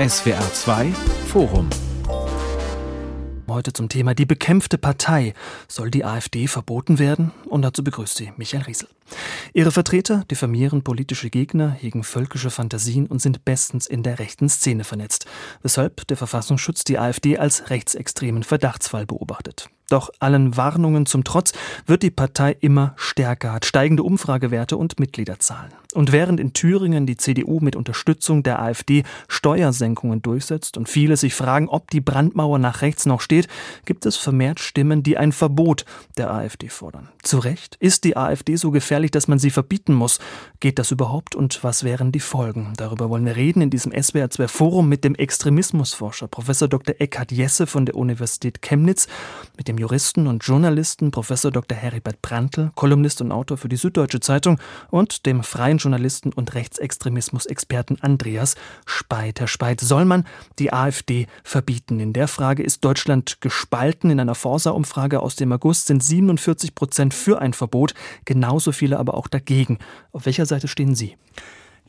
SWR 2 Forum Heute zum Thema Die bekämpfte Partei. Soll die AfD verboten werden? Und dazu begrüßt sie Michael Riesel. Ihre Vertreter diffamieren politische Gegner, hegen völkische Fantasien und sind bestens in der rechten Szene vernetzt, weshalb der Verfassungsschutz die AfD als rechtsextremen Verdachtsfall beobachtet. Doch allen Warnungen zum Trotz wird die Partei immer stärker, hat steigende Umfragewerte und Mitgliederzahlen. Und während in Thüringen die CDU mit Unterstützung der AfD Steuersenkungen durchsetzt und viele sich fragen, ob die Brandmauer nach rechts noch steht, gibt es vermehrt Stimmen, die ein Verbot der AfD fordern. Zu Recht? Ist die AfD so gefährlich, dass man sie verbieten muss? Geht das überhaupt und was wären die Folgen? Darüber wollen wir reden in diesem SWR 2 Forum mit dem Extremismusforscher Professor Dr. Eckhard Jesse von der Universität Chemnitz, mit dem Juristen und Journalisten Professor Dr. Heribert Brandl, Kolumnist und Autor für die Süddeutsche Zeitung und dem freien Journalisten und Rechtsextremismus-Experten Andreas Speit. Herr Speit, soll man die AfD verbieten? In der Frage ist Deutschland gespalten. In einer Forsa-Umfrage aus dem August sind 47 Prozent für ein Verbot, genauso viele aber auch dagegen. Auf welcher Seite stehen Sie?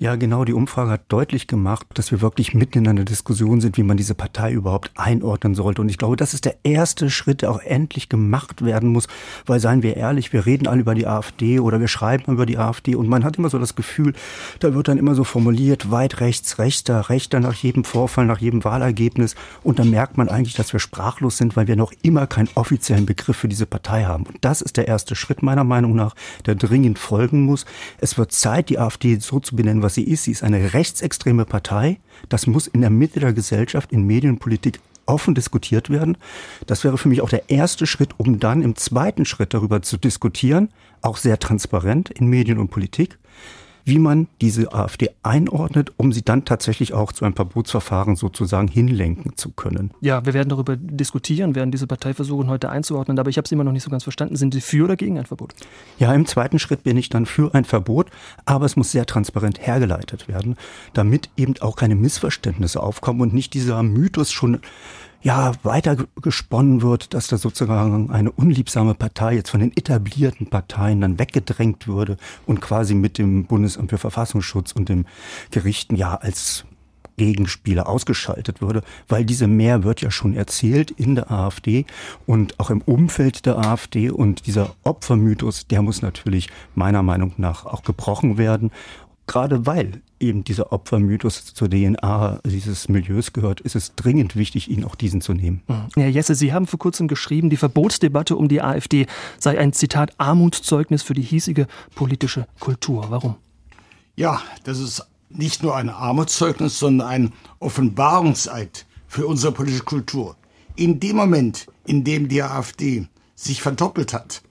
Ja, genau. Die Umfrage hat deutlich gemacht, dass wir wirklich mitten in einer Diskussion sind, wie man diese Partei überhaupt einordnen sollte. Und ich glaube, das ist der erste Schritt, der auch endlich gemacht werden muss. Weil, seien wir ehrlich, wir reden alle über die AfD oder wir schreiben über die AfD und man hat immer so das Gefühl, da wird dann immer so formuliert, weit rechts, rechter, rechter nach jedem Vorfall, nach jedem Wahlergebnis. Und dann merkt man eigentlich, dass wir sprachlos sind, weil wir noch immer keinen offiziellen Begriff für diese Partei haben. Und das ist der erste Schritt meiner Meinung nach, der dringend folgen muss. Es wird Zeit, die AfD so zu benennen, was was sie ist. Sie ist eine rechtsextreme Partei. Das muss in der Mitte der Gesellschaft, in Medienpolitik offen diskutiert werden. Das wäre für mich auch der erste Schritt, um dann im zweiten Schritt darüber zu diskutieren, auch sehr transparent in Medien und Politik, wie man diese AfD einordnet, um sie dann tatsächlich auch zu einem Verbotsverfahren sozusagen hinlenken zu können. Ja, wir werden darüber diskutieren, werden diese Partei versuchen heute einzuordnen, aber ich habe es immer noch nicht so ganz verstanden. Sind Sie für oder gegen ein Verbot? Ja, im zweiten Schritt bin ich dann für ein Verbot, aber es muss sehr transparent hergeleitet werden, damit eben auch keine Missverständnisse aufkommen und nicht dieser Mythos schon ja, weiter gesponnen wird, dass da sozusagen eine unliebsame Partei jetzt von den etablierten Parteien dann weggedrängt würde und quasi mit dem Bundesamt für Verfassungsschutz und dem Gerichten ja als Gegenspieler ausgeschaltet würde, weil diese Mehr wird ja schon erzählt in der AfD und auch im Umfeld der AfD. Und dieser Opfermythos, der muss natürlich meiner Meinung nach auch gebrochen werden gerade weil eben dieser Opfermythos zur DNA dieses Milieus gehört, ist es dringend wichtig, ihn auch diesen zu nehmen. Herr Jesse, Sie haben vor kurzem geschrieben, die Verbotsdebatte um die AfD sei ein Zitat Armutszeugnis für die hiesige politische Kultur. Warum? Ja, das ist nicht nur ein Armutszeugnis, sondern ein Offenbarungseid für unsere politische Kultur. In dem Moment, in dem die AfD sich verdoppelt hat,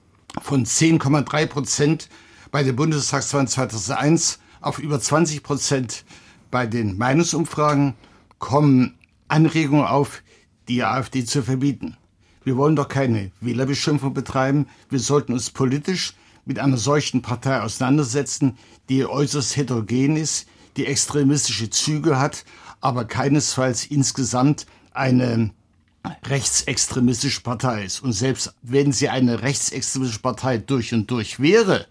von 10,3 Prozent bei der Bundestagswahl 2001 auf über 20 Prozent bei den Meinungsumfragen kommen Anregungen auf, die AfD zu verbieten. Wir wollen doch keine Wählerbeschimpfung betreiben. Wir sollten uns politisch mit einer solchen Partei auseinandersetzen, die äußerst heterogen ist, die extremistische Züge hat, aber keinesfalls insgesamt eine rechtsextremistische Partei ist. Und selbst wenn sie eine rechtsextremistische Partei durch und durch wäre,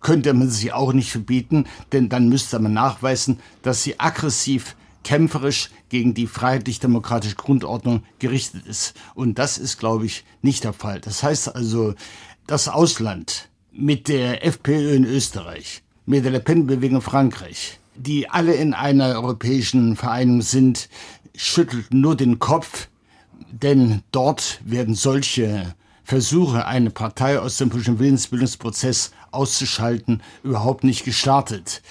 könnte man sie auch nicht verbieten, denn dann müsste man nachweisen, dass sie aggressiv kämpferisch gegen die freiheitlich-demokratische Grundordnung gerichtet ist. Und das ist, glaube ich, nicht der Fall. Das heißt also, das Ausland mit der FPÖ in Österreich, mit der Le Pen-Bewegung in Frankreich, die alle in einer europäischen Vereinigung sind, schüttelt nur den Kopf, denn dort werden solche Versuche, eine Partei aus dem politischen Willensbildungsprozess auszuschalten, überhaupt nicht gestartet.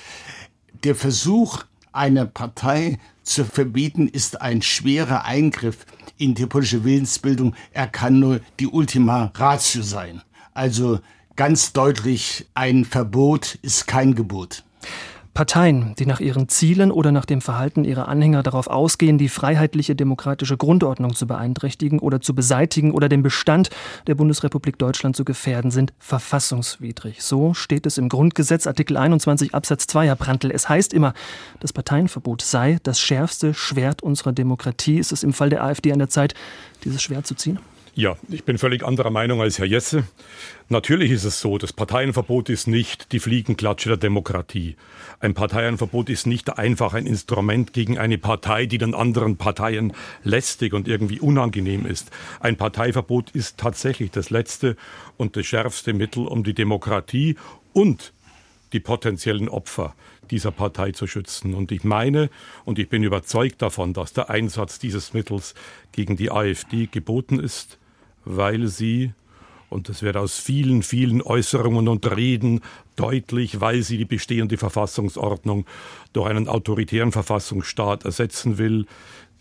Der Versuch, eine Partei zu verbieten, ist ein schwerer Eingriff in die politische Willensbildung. Er kann nur die Ultima Ratio sein. Also ganz deutlich, ein Verbot ist kein Gebot. Parteien, die nach ihren Zielen oder nach dem Verhalten ihrer Anhänger darauf ausgehen, die freiheitliche demokratische Grundordnung zu beeinträchtigen oder zu beseitigen oder den Bestand der Bundesrepublik Deutschland zu gefährden, sind verfassungswidrig. So steht es im Grundgesetz Artikel 21 Absatz 2, Herr Prantl. Es heißt immer, das Parteienverbot sei das schärfste Schwert unserer Demokratie. Ist es im Fall der AfD an der Zeit, dieses Schwert zu ziehen? Ja, ich bin völlig anderer Meinung als Herr Jesse. Natürlich ist es so, das Parteienverbot ist nicht die Fliegenklatsche der Demokratie. Ein Parteienverbot ist nicht einfach ein Instrument gegen eine Partei, die den anderen Parteien lästig und irgendwie unangenehm ist. Ein Parteiverbot ist tatsächlich das letzte und das schärfste Mittel, um die Demokratie und die potenziellen Opfer dieser Partei zu schützen. Und ich meine und ich bin überzeugt davon, dass der Einsatz dieses Mittels gegen die AfD geboten ist weil sie, und das wird aus vielen, vielen Äußerungen und Reden deutlich, weil sie die bestehende Verfassungsordnung durch einen autoritären Verfassungsstaat ersetzen will,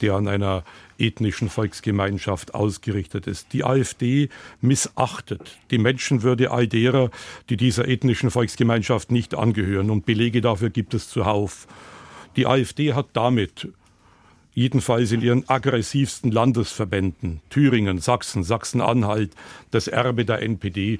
der an einer ethnischen Volksgemeinschaft ausgerichtet ist. Die AfD missachtet die Menschenwürde all derer, die dieser ethnischen Volksgemeinschaft nicht angehören. Und Belege dafür gibt es zuhauf. Die AfD hat damit jedenfalls in ihren aggressivsten Landesverbänden, Thüringen, Sachsen, Sachsen-Anhalt, das Erbe der NPD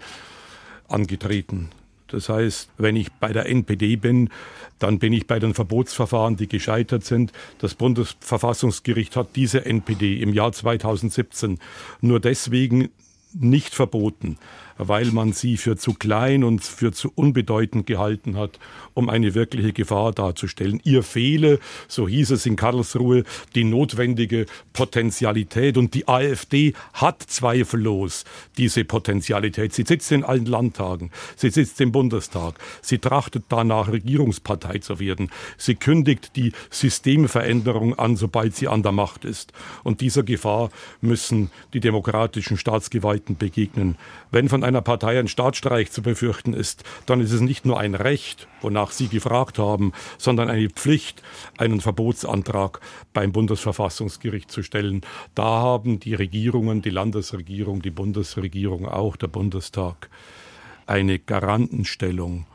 angetreten. Das heißt, wenn ich bei der NPD bin, dann bin ich bei den Verbotsverfahren, die gescheitert sind. Das Bundesverfassungsgericht hat diese NPD im Jahr 2017 nur deswegen nicht verboten, weil man sie für zu klein und für zu unbedeutend gehalten hat, um eine wirkliche Gefahr darzustellen. Ihr fehle, so hieß es in Karlsruhe, die notwendige Potentialität. Und die AfD hat zweifellos diese Potentialität. Sie sitzt in allen Landtagen, sie sitzt im Bundestag, sie trachtet danach, Regierungspartei zu werden. Sie kündigt die Systemveränderung an, sobald sie an der Macht ist. Und dieser Gefahr müssen die demokratischen Staatsgewalten begegnen. Wenn von einer Partei ein Staatsstreich zu befürchten ist, dann ist es nicht nur ein Recht, wonach Sie gefragt haben, sondern eine Pflicht, einen Verbotsantrag beim Bundesverfassungsgericht zu stellen. Da haben die Regierungen, die Landesregierung, die Bundesregierung, auch der Bundestag eine Garantenstellung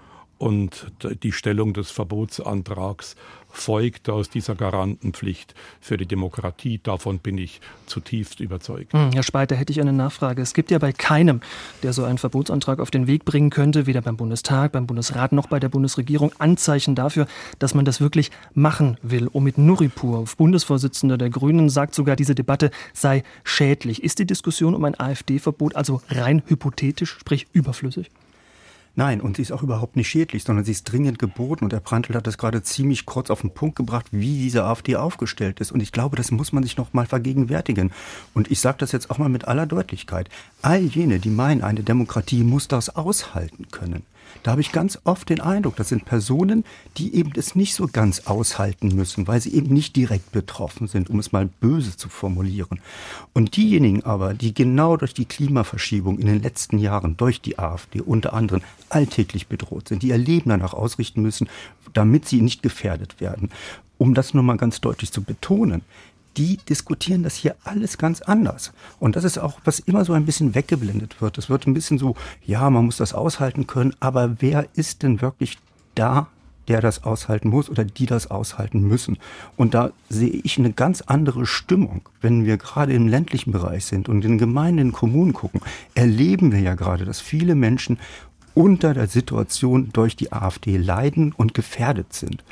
und die Stellung des Verbotsantrags folgt aus dieser Garantenpflicht für die Demokratie. Davon bin ich zutiefst überzeugt. Hm, Herr Speiter, hätte ich eine Nachfrage. Es gibt ja bei keinem, der so einen Verbotsantrag auf den Weg bringen könnte, weder beim Bundestag, beim Bundesrat noch bei der Bundesregierung, Anzeichen dafür, dass man das wirklich machen will. Omid Nuripur, Bundesvorsitzender der Grünen, sagt sogar, diese Debatte sei schädlich. Ist die Diskussion um ein AfD-Verbot also rein hypothetisch, sprich überflüssig? Nein, und sie ist auch überhaupt nicht schädlich, sondern sie ist dringend geboten. Und der Prantl hat das gerade ziemlich kurz auf den Punkt gebracht, wie diese AfD aufgestellt ist. Und ich glaube, das muss man sich noch mal vergegenwärtigen. Und ich sage das jetzt auch mal mit aller Deutlichkeit. All jene, die meinen, eine Demokratie muss das aushalten können, da habe ich ganz oft den Eindruck, das sind Personen, die eben es nicht so ganz aushalten müssen, weil sie eben nicht direkt betroffen sind, um es mal böse zu formulieren. Und diejenigen aber, die genau durch die Klimaverschiebung in den letzten Jahren, durch die AfD unter anderem, alltäglich bedroht sind, die ihr Leben danach ausrichten müssen, damit sie nicht gefährdet werden. Um das nur mal ganz deutlich zu betonen, die diskutieren das hier alles ganz anders. Und das ist auch, was immer so ein bisschen weggeblendet wird. Es wird ein bisschen so, ja, man muss das aushalten können, aber wer ist denn wirklich da, der das aushalten muss oder die das aushalten müssen? Und da sehe ich eine ganz andere Stimmung. Wenn wir gerade im ländlichen Bereich sind und in Gemeinden, in Kommunen gucken, erleben wir ja gerade, dass viele Menschen unter der Situation durch die AfD leiden und gefährdet sind.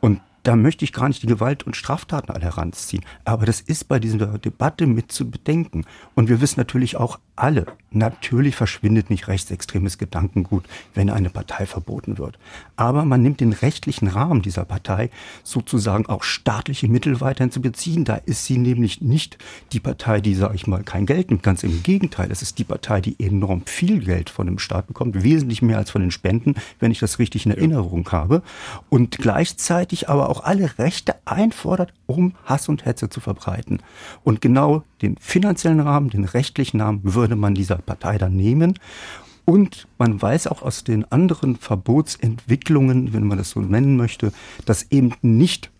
Und da möchte ich gar nicht die Gewalt und Straftaten alle heranziehen. Aber das ist bei dieser Debatte mit zu bedenken. Und wir wissen natürlich auch alle, natürlich verschwindet nicht rechtsextremes Gedankengut, wenn eine Partei verboten wird. Aber man nimmt den rechtlichen Rahmen dieser Partei sozusagen auch staatliche Mittel weiterhin zu beziehen. Da ist sie nämlich nicht die Partei, die, sage ich mal, kein Geld nimmt. Ganz im Gegenteil. Es ist die Partei, die enorm viel Geld von dem Staat bekommt, wesentlich mehr als von den Spenden, wenn ich das richtig in Erinnerung habe. Und gleichzeitig aber auch auch alle Rechte einfordert, um Hass und Hetze zu verbreiten. Und genau den finanziellen Rahmen, den rechtlichen Rahmen würde man dieser Partei dann nehmen. Und man weiß auch aus den anderen Verbotsentwicklungen, wenn man das so nennen möchte, dass eben nicht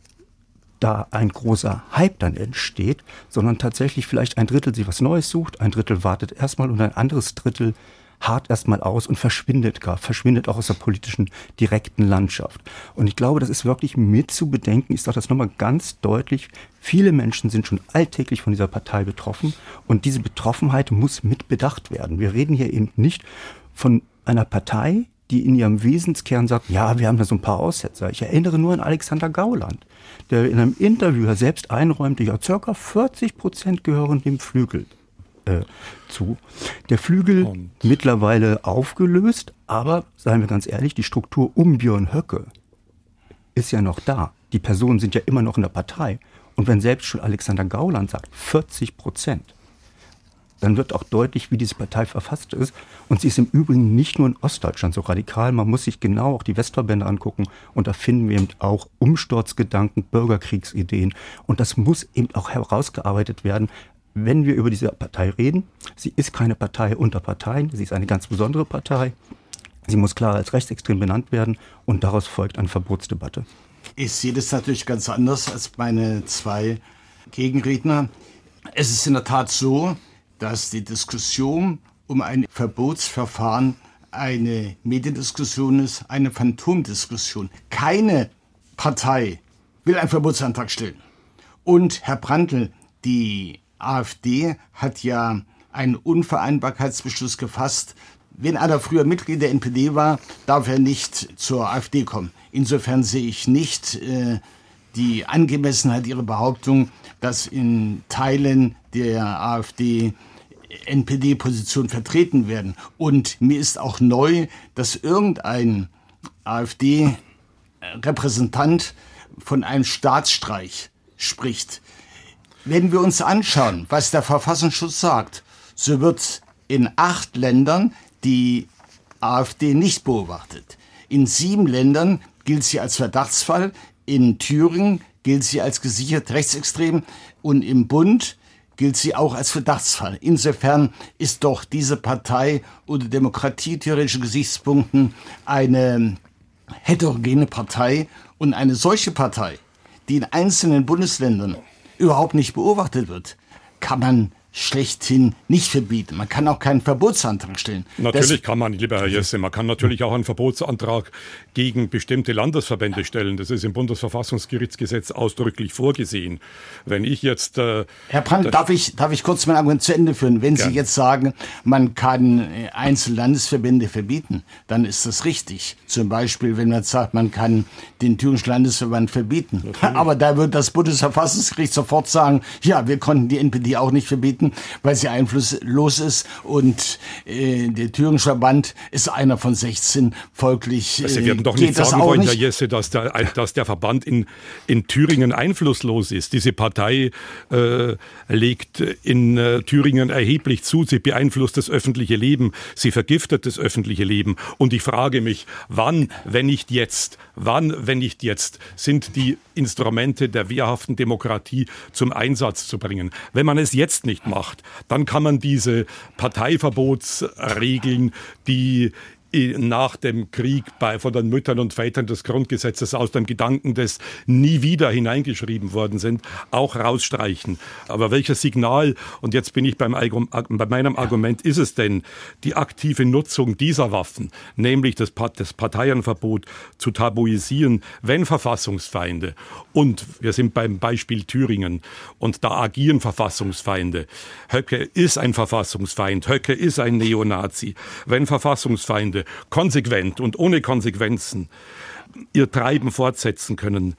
da ein großer Hype dann entsteht, sondern tatsächlich vielleicht ein Drittel sich was Neues sucht, ein Drittel wartet erstmal und ein anderes Drittel hart erstmal aus und verschwindet gar, verschwindet auch aus der politischen direkten Landschaft. Und ich glaube, das ist wirklich mit zu bedenken. Ich sage das nochmal ganz deutlich. Viele Menschen sind schon alltäglich von dieser Partei betroffen und diese Betroffenheit muss mit bedacht werden. Wir reden hier eben nicht von einer Partei, die in ihrem Wesenskern sagt, ja, wir haben da so ein paar Aussetzer. Ich erinnere nur an Alexander Gauland, der in einem Interview selbst einräumte, ja, circa 40 Prozent gehören dem Flügel äh, zu. Der Flügel Und mittlerweile aufgelöst, aber seien wir ganz ehrlich, die Struktur um Björn Höcke ist ja noch da. Die Personen sind ja immer noch in der Partei. Und wenn selbst schon Alexander Gauland sagt, 40 Prozent, dann wird auch deutlich, wie diese Partei verfasst ist. Und sie ist im Übrigen nicht nur in Ostdeutschland so radikal. Man muss sich genau auch die Westverbände angucken. Und da finden wir eben auch Umsturzgedanken, Bürgerkriegsideen. Und das muss eben auch herausgearbeitet werden, wenn wir über diese Partei reden. Sie ist keine Partei unter Parteien. Sie ist eine ganz besondere Partei. Sie muss klar als rechtsextrem benannt werden. Und daraus folgt eine Verbotsdebatte. Ich sehe das natürlich ganz anders als meine zwei Gegenredner. Es ist in der Tat so, dass die Diskussion um ein Verbotsverfahren eine Mediendiskussion ist, eine Phantomdiskussion. Keine Partei will einen Verbotsantrag stellen. Und Herr Brandl, die AfD hat ja einen Unvereinbarkeitsbeschluss gefasst. Wenn einer früher Mitglied der NPD war, darf er nicht zur AfD kommen. Insofern sehe ich nicht äh, die Angemessenheit ihrer Behauptung, dass in Teilen der AfD NPD-Positionen vertreten werden. Und mir ist auch neu, dass irgendein AfD-Repräsentant von einem Staatsstreich spricht. Wenn wir uns anschauen, was der Verfassungsschutz sagt, so wird in acht Ländern die AfD nicht beobachtet. In sieben Ländern gilt sie als Verdachtsfall, in Thüringen gilt sie als gesichert rechtsextrem und im Bund gilt sie auch als Verdachtsfall. Insofern ist doch diese Partei unter demokratietheoretischen Gesichtspunkten eine heterogene Partei und eine solche Partei, die in einzelnen Bundesländern überhaupt nicht beobachtet wird, kann man schlechthin nicht verbieten. Man kann auch keinen Verbotsantrag stellen. Natürlich das kann man, lieber Herr Jesse, man kann natürlich auch einen Verbotsantrag gegen bestimmte Landesverbände stellen. Das ist im Bundesverfassungsgerichtsgesetz ausdrücklich vorgesehen. Wenn ich jetzt... Äh, Herr Brandt, darf ich, darf ich kurz mein Argument zu Ende führen? Wenn gern. Sie jetzt sagen, man kann äh, Einzellandesverbände verbieten, dann ist das richtig. Zum Beispiel, wenn man sagt, man kann den thürischen Landesverband verbieten. Natürlich. Aber da wird das Bundesverfassungsgericht sofort sagen, ja, wir konnten die NPD auch nicht verbieten vertreten, weil sie einflusslos ist. Und äh, der Thüringische Verband ist einer von 16. Folglich. Äh, sie werden doch nicht sagen wollen, Herr Jesse, dass der, dass der Verband in, in Thüringen einflusslos ist. Diese Partei äh, legt in äh, Thüringen erheblich zu. Sie beeinflusst das öffentliche Leben. Sie vergiftet das öffentliche Leben. Und ich frage mich, wann, wenn nicht jetzt, wann, wenn nicht jetzt, sind die Instrumente der wehrhaften Demokratie zum Einsatz zu bringen? Wenn man es jetzt nicht macht, macht, dann kann man diese Parteiverbotsregeln, die nach dem Krieg bei, von den Müttern und Vätern des Grundgesetzes aus dem Gedanken des nie wieder hineingeschrieben worden sind, auch rausstreichen. Aber welches Signal, und jetzt bin ich beim, bei meinem Argument, ist es denn, die aktive Nutzung dieser Waffen, nämlich das, das Parteienverbot zu tabuisieren, wenn Verfassungsfeinde, und wir sind beim Beispiel Thüringen, und da agieren Verfassungsfeinde. Höcke ist ein Verfassungsfeind, Höcke ist ein Neonazi. Wenn Verfassungsfeinde konsequent und ohne Konsequenzen ihr Treiben fortsetzen können,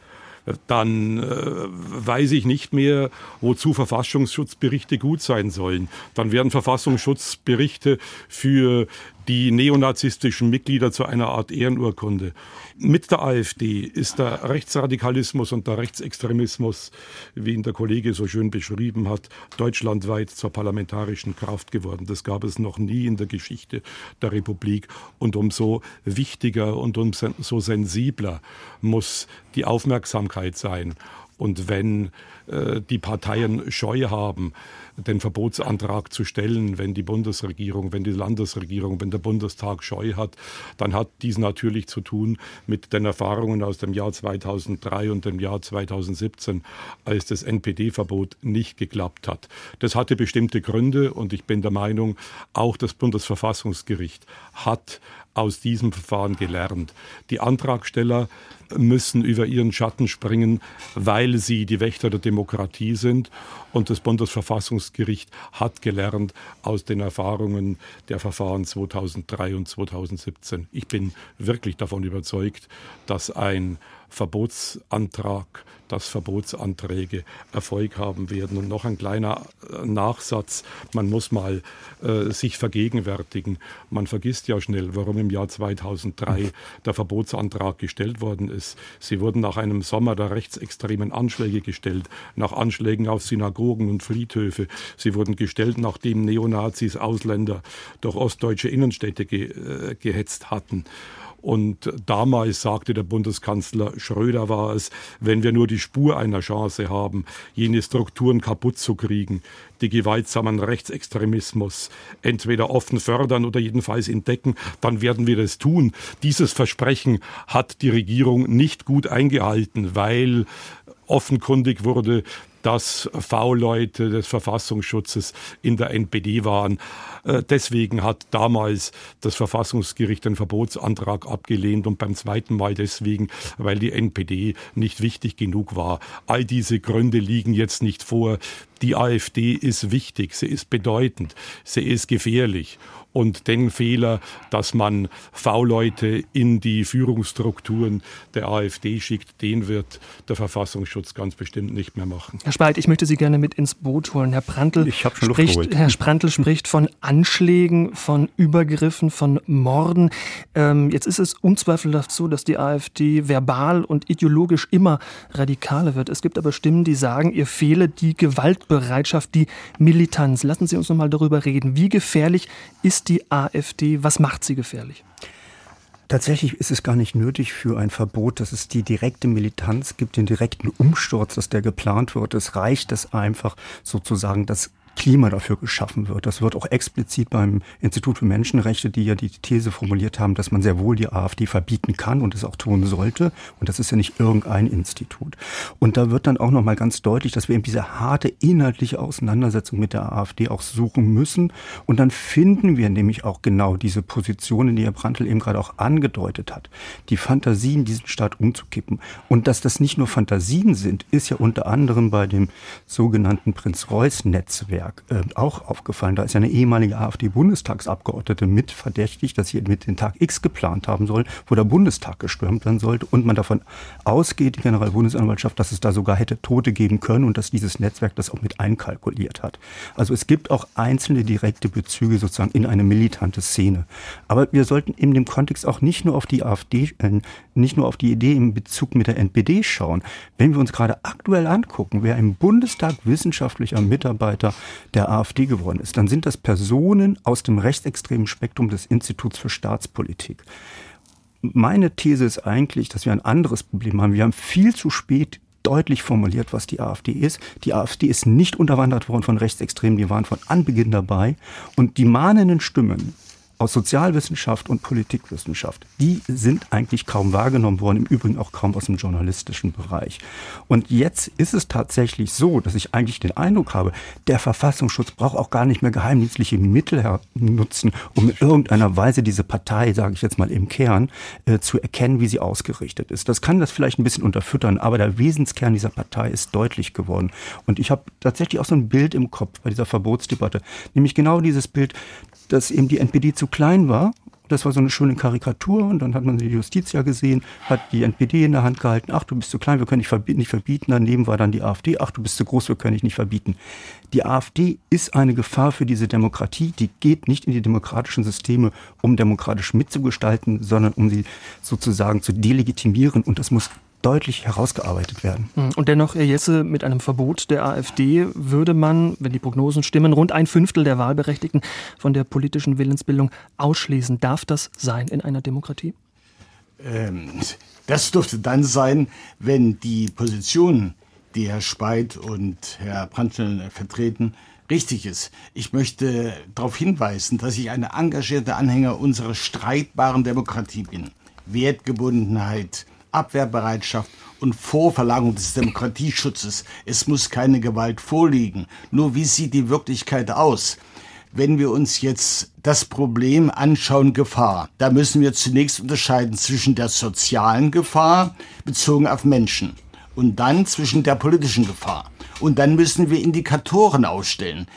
dann äh, weiß ich nicht mehr, wozu Verfassungsschutzberichte gut sein sollen. Dann werden Verfassungsschutzberichte für die neonazistischen Mitglieder zu einer Art Ehrenurkunde. Mit der AfD ist der Rechtsradikalismus und der Rechtsextremismus, wie ihn der Kollege so schön beschrieben hat, deutschlandweit zur parlamentarischen Kraft geworden. Das gab es noch nie in der Geschichte der Republik. Und umso wichtiger und umso sensibler muss die Aufmerksamkeit sein. Und wenn äh, die Parteien Scheu haben, den Verbotsantrag zu stellen, wenn die Bundesregierung, wenn die Landesregierung, wenn der Bundestag Scheu hat, dann hat dies natürlich zu tun mit den Erfahrungen aus dem Jahr 2003 und dem Jahr 2017, als das NPD-Verbot nicht geklappt hat. Das hatte bestimmte Gründe und ich bin der Meinung, auch das Bundesverfassungsgericht hat aus diesem Verfahren gelernt. Die Antragsteller müssen über ihren Schatten springen, weil sie die Wächter der Demokratie sind. Und das Bundesverfassungsgericht hat gelernt aus den Erfahrungen der Verfahren 2003 und 2017. Ich bin wirklich davon überzeugt, dass ein Verbotsantrag dass Verbotsanträge Erfolg haben werden. Und noch ein kleiner äh, Nachsatz, man muss mal äh, sich vergegenwärtigen. Man vergisst ja schnell, warum im Jahr 2003 der Verbotsantrag gestellt worden ist. Sie wurden nach einem Sommer der rechtsextremen Anschläge gestellt, nach Anschlägen auf Synagogen und Friedhöfe. Sie wurden gestellt, nachdem Neonazis Ausländer durch ostdeutsche Innenstädte ge äh, gehetzt hatten. Und damals sagte der Bundeskanzler Schröder war es, wenn wir nur die Spur einer Chance haben, jene Strukturen kaputt zu kriegen, die gewaltsamen Rechtsextremismus entweder offen fördern oder jedenfalls entdecken, dann werden wir das tun. Dieses Versprechen hat die Regierung nicht gut eingehalten, weil offenkundig wurde, dass V-Leute des Verfassungsschutzes in der NPD waren. Äh, deswegen hat damals das Verfassungsgericht den Verbotsantrag abgelehnt und beim zweiten Mal deswegen, weil die NPD nicht wichtig genug war. All diese Gründe liegen jetzt nicht vor. Die AfD ist wichtig, sie ist bedeutend, sie ist gefährlich und den Fehler, dass man V-Leute in die Führungsstrukturen der AfD schickt, den wird der Verfassungsschutz ganz bestimmt nicht mehr machen. Herr Spalt, ich möchte Sie gerne mit ins Boot holen. Herr Prantl, ich schon spricht, Luft Herr Sprantl spricht von Anschlägen, von Übergriffen, von Morden. Ähm, jetzt ist es unzweifelhaft so, dass die AfD verbal und ideologisch immer radikaler wird. Es gibt aber Stimmen, die sagen, ihr fehle die Gewaltbereitschaft, die Militanz. Lassen Sie uns noch mal darüber reden. Wie gefährlich ist die AfD? Was macht sie gefährlich? Tatsächlich ist es gar nicht nötig für ein Verbot, dass es die direkte Militanz gibt, den direkten Umsturz, dass der geplant wird. Es reicht es einfach sozusagen, dass Klima dafür geschaffen wird. Das wird auch explizit beim Institut für Menschenrechte, die ja die These formuliert haben, dass man sehr wohl die AfD verbieten kann und es auch tun sollte. Und das ist ja nicht irgendein Institut. Und da wird dann auch nochmal ganz deutlich, dass wir eben diese harte inhaltliche Auseinandersetzung mit der AfD auch suchen müssen. Und dann finden wir nämlich auch genau diese Positionen, die Herr Brandl eben gerade auch angedeutet hat. Die Fantasien, diesen Staat umzukippen. Und dass das nicht nur Fantasien sind, ist ja unter anderem bei dem sogenannten Prinz-Reuß-Netzwerk Bundestag äh, auch aufgefallen. Da ist eine ehemalige AfD-Bundestagsabgeordnete mit verdächtigt, dass sie mit den Tag X geplant haben soll, wo der Bundestag gestürmt werden sollte und man davon ausgeht, die Generalbundesanwaltschaft, dass es da sogar hätte Tote geben können und dass dieses Netzwerk das auch mit einkalkuliert hat. Also es gibt auch einzelne direkte Bezüge sozusagen in eine militante Szene. Aber wir sollten in dem Kontext auch nicht nur auf die AfD, äh, nicht nur auf die Idee im Bezug mit der NPD schauen. Wenn wir uns gerade aktuell angucken, wer im Bundestag wissenschaftlicher Mitarbeiter der AfD geworden ist, dann sind das Personen aus dem rechtsextremen Spektrum des Instituts für Staatspolitik. Meine These ist eigentlich, dass wir ein anderes Problem haben. Wir haben viel zu spät deutlich formuliert, was die AfD ist. Die AfD ist nicht unterwandert worden von Rechtsextremen, die waren von Anbeginn dabei. Und die mahnenden Stimmen, aus Sozialwissenschaft und Politikwissenschaft, die sind eigentlich kaum wahrgenommen worden, im Übrigen auch kaum aus dem journalistischen Bereich. Und jetzt ist es tatsächlich so, dass ich eigentlich den Eindruck habe, der Verfassungsschutz braucht auch gar nicht mehr geheimdienstliche Mittel nutzen, um in irgendeiner Weise diese Partei, sage ich jetzt mal im Kern, äh, zu erkennen, wie sie ausgerichtet ist. Das kann das vielleicht ein bisschen unterfüttern, aber der Wesenskern dieser Partei ist deutlich geworden. Und ich habe tatsächlich auch so ein Bild im Kopf bei dieser Verbotsdebatte, nämlich genau dieses Bild, dass eben die NPD zu klein war. Das war so eine schöne Karikatur und dann hat man die Justiz ja gesehen, hat die NPD in der Hand gehalten, ach du bist zu klein, wir können dich verbieten, nicht verbieten. Daneben war dann die AfD, ach du bist zu groß, wir können dich nicht verbieten. Die AfD ist eine Gefahr für diese Demokratie, die geht nicht in die demokratischen Systeme, um demokratisch mitzugestalten, sondern um sie sozusagen zu delegitimieren und das muss deutlich herausgearbeitet werden. Hm. Und dennoch, Herr Jesse, mit einem Verbot der AfD würde man, wenn die Prognosen stimmen, rund ein Fünftel der Wahlberechtigten von der politischen Willensbildung ausschließen. Darf das sein in einer Demokratie? Ähm, das dürfte dann sein, wenn die Position, die Herr Speit und Herr Brandl vertreten, richtig ist. Ich möchte darauf hinweisen, dass ich ein engagierter Anhänger unserer streitbaren Demokratie bin. Wertgebundenheit, Abwehrbereitschaft und Vorverlangung des Demokratieschutzes. Es muss keine Gewalt vorliegen. Nur wie sieht die Wirklichkeit aus? Wenn wir uns jetzt das Problem anschauen, Gefahr, da müssen wir zunächst unterscheiden zwischen der sozialen Gefahr bezogen auf Menschen und dann zwischen der politischen Gefahr. Und dann müssen wir Indikatoren ausstellen.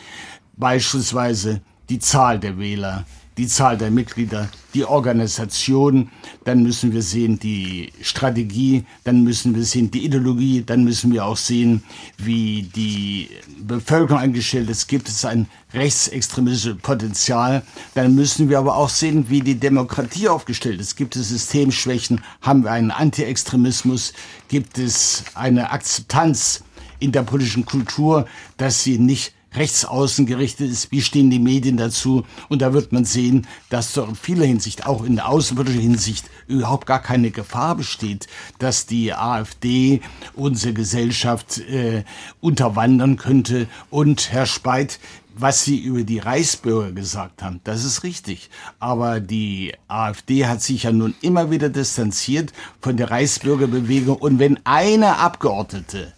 Beispielsweise die Zahl der Wähler, die Zahl der Mitglieder, die Organisation, dann müssen wir sehen die Strategie, dann müssen wir sehen die Ideologie, dann müssen wir auch sehen, wie die Bevölkerung eingestellt ist. Gibt es ein rechtsextremistisches Potenzial? Dann müssen wir aber auch sehen, wie die Demokratie aufgestellt ist. Gibt es Systemschwächen? Haben wir einen Antiextremismus? Gibt es eine Akzeptanz in der politischen Kultur, dass sie nicht rechtsaußen gerichtet ist, wie stehen die Medien dazu. Und da wird man sehen, dass doch in vieler Hinsicht, auch in der außenpolitischen Hinsicht, überhaupt gar keine Gefahr besteht, dass die AfD unsere Gesellschaft äh, unterwandern könnte. Und Herr Speit, was Sie über die Reichsbürger gesagt haben, das ist richtig. Aber die AfD hat sich ja nun immer wieder distanziert von der Reichsbürgerbewegung. Und wenn eine Abgeordnete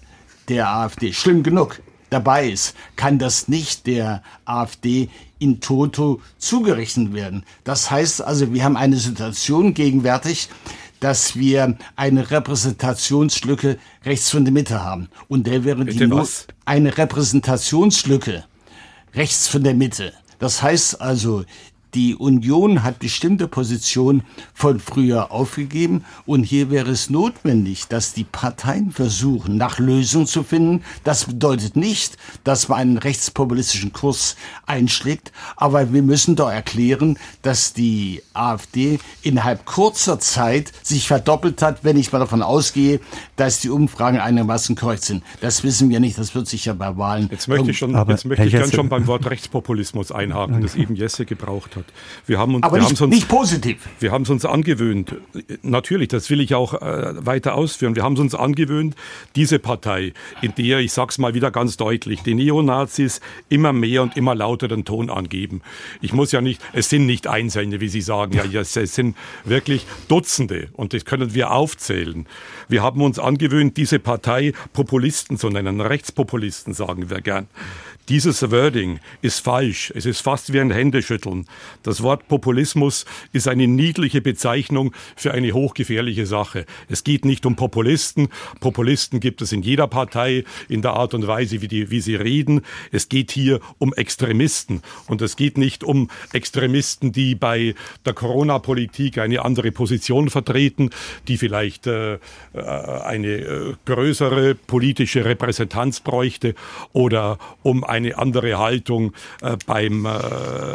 der AfD, schlimm genug, dabei ist, kann das nicht der AfD in toto zugerechnet werden. Das heißt also, wir haben eine Situation gegenwärtig, dass wir eine Repräsentationslücke rechts von der Mitte haben. Und der wäre Bitte die was? eine Repräsentationslücke rechts von der Mitte. Das heißt also, die Union hat bestimmte Positionen von früher aufgegeben und hier wäre es notwendig, dass die Parteien versuchen, nach Lösungen zu finden. Das bedeutet nicht, dass man einen rechtspopulistischen Kurs einschlägt, aber wir müssen doch erklären, dass die AfD innerhalb kurzer Zeit sich verdoppelt hat, wenn ich mal davon ausgehe, dass die Umfragen einigermaßen korrekt sind. Das wissen wir nicht, das wird sich ja bei Wahlen. Jetzt möchte ich schon, jetzt möchte ich gern schon beim Wort Rechtspopulismus einhaken, das eben Jesse gebraucht hat hat. Wir haben uns, Aber wir nicht, uns, nicht positiv. Wir haben es uns angewöhnt. Natürlich, das will ich auch äh, weiter ausführen. Wir haben es uns angewöhnt, diese Partei, in der, ich sag's mal wieder ganz deutlich, die Neonazis immer mehr und immer lauter den Ton angeben. Ich muss ja nicht, es sind nicht Einzelne, wie Sie sagen, ja, es sind wirklich Dutzende und das können wir aufzählen. Wir haben uns angewöhnt, diese Partei Populisten zu nennen, Rechtspopulisten sagen wir gern. Dieses Wording ist falsch. Es ist fast wie ein Händeschütteln. Das Wort Populismus ist eine niedliche Bezeichnung für eine hochgefährliche Sache. Es geht nicht um Populisten. Populisten gibt es in jeder Partei in der Art und Weise, wie, die, wie sie reden. Es geht hier um Extremisten. Und es geht nicht um Extremisten, die bei der Corona-Politik eine andere Position vertreten, die vielleicht äh, äh eine äh, größere politische Repräsentanz bräuchte oder um eine andere Haltung äh, beim äh,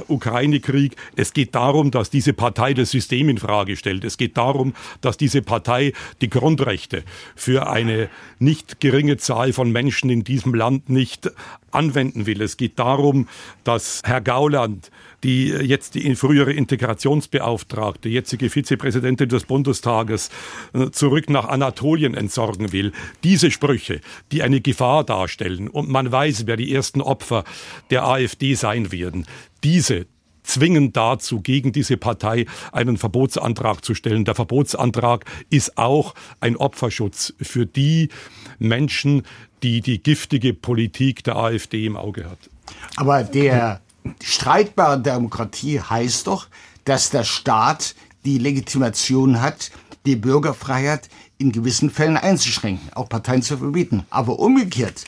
Ukraine-Krieg. Es geht darum, dass diese Partei das System in Frage stellt. Es geht darum, dass diese Partei die Grundrechte für eine nicht geringe Zahl von Menschen in diesem Land nicht anwenden will. Es geht darum, dass Herr Gauland die jetzt die frühere Integrationsbeauftragte, jetzige Vizepräsidentin des Bundestages, äh, zurück nach Anatolien entsorgen will. Diese Sprüche, die eine Gefahr darstellen und man weiß, wer die ersten Opfer der AfD sein werden, diese zwingen dazu, gegen diese Partei einen Verbotsantrag zu stellen. Der Verbotsantrag ist auch ein Opferschutz für die Menschen, die die giftige Politik der AfD im Auge hat. Aber der streitbare Demokratie heißt doch, dass der Staat die Legitimation hat, die Bürgerfreiheit in gewissen Fällen einzuschränken, auch Parteien zu verbieten. Aber umgekehrt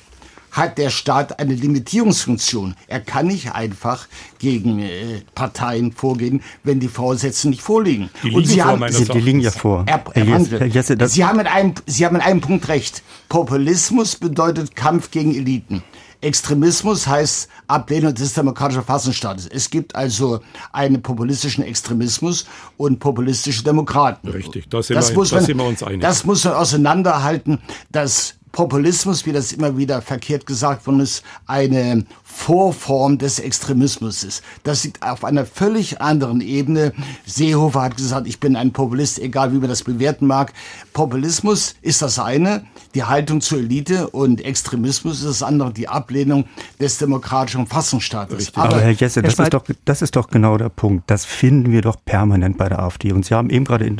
hat der Staat eine Limitierungsfunktion. Er kann nicht einfach gegen äh, Parteien vorgehen, wenn die Voraussetzungen nicht vorliegen. Die liegen, Sie haben, Sie, die liegen ja vor. Er, er Herr Jesse, Sie, haben in einem, Sie haben in einem Punkt recht. Populismus bedeutet Kampf gegen Eliten. Extremismus heißt Ablehnung des demokratischen Verfassungsstaates. Es gibt also einen populistischen Extremismus und populistische Demokraten. Richtig, da sind, das wir, muss man, sind wir uns einig. Das muss man auseinanderhalten, dass Populismus, wie das immer wieder verkehrt gesagt worden ist, eine Vorform des Extremismus ist. Das liegt auf einer völlig anderen Ebene. Seehofer hat gesagt, ich bin ein Populist, egal wie man das bewerten mag. Populismus ist das eine, die Haltung zur Elite und Extremismus ist das andere, die Ablehnung des demokratischen Fassungsstaates. Aber, Aber, Herr Jesse, das, ist doch, das ist doch genau der Punkt. Das finden wir doch permanent bei der AfD. Und Sie haben eben gerade